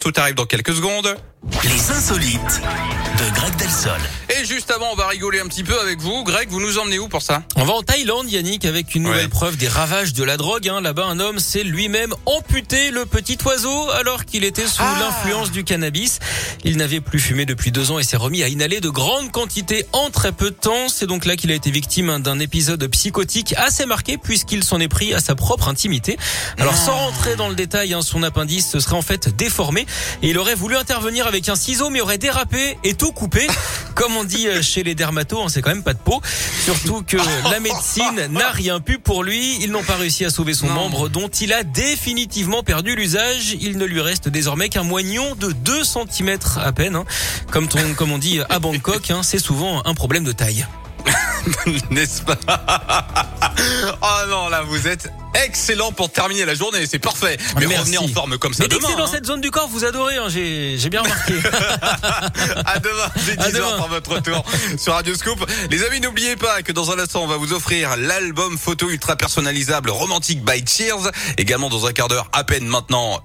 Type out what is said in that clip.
Tout arrive dans quelques secondes. Les insolites de Greg Delsol. Et juste avant, on va rigoler un petit peu avec vous. Greg, vous nous emmenez où pour ça? On va en Thaïlande, Yannick, avec une nouvelle Ouais. preuve des ravages de la drogue. hein. Là-bas, un homme s'est lui-même amputé le petit oiseau alors qu'il était sous Ah. l'influence du cannabis. Il n'avait plus fumé depuis deux ans et s'est remis à inhaler de grandes quantités en très peu de temps. C'est donc là qu'il a été victime hein, d'un épisode psychotique assez marqué puisqu'il s'en est pris à sa propre intimité. Alors sans rentrer dans le détail, hein, son appendice se serait en fait déformé et il aurait voulu intervenir avec un ciseau mais aurait dérapé et tout coupé. Comme on dit euh, chez les dermatos, hein, c'est quand même pas de peau. Surtout que la médecine n'a rien pu pour lui. Ils n'ont pas réussi à sauver son Non. membre dont il a définitivement perdu l'usage. Il ne lui reste désormais qu'un moignon de 2 cm à peine. hein. Comme, ton- comme on dit à Bangkok, hein, c'est souvent un problème de taille. N'est-ce pas Oh non, là, vous êtes excellent pour terminer la journée. C'est parfait. Mais Merci. revenez en forme comme ça Mais dès que demain. c'est dans hein. cette zone du corps, vous adorez, hein, j'ai j'ai bien remarqué. À demain, dès À 10h demain. pour votre retour sur Radio Scoop. Les amis, n'oubliez pas que dans un instant, on va vous offrir l'album photo ultra personnalisable Romantic by Cheers. Également dans un quart d'heure, à peine maintenant,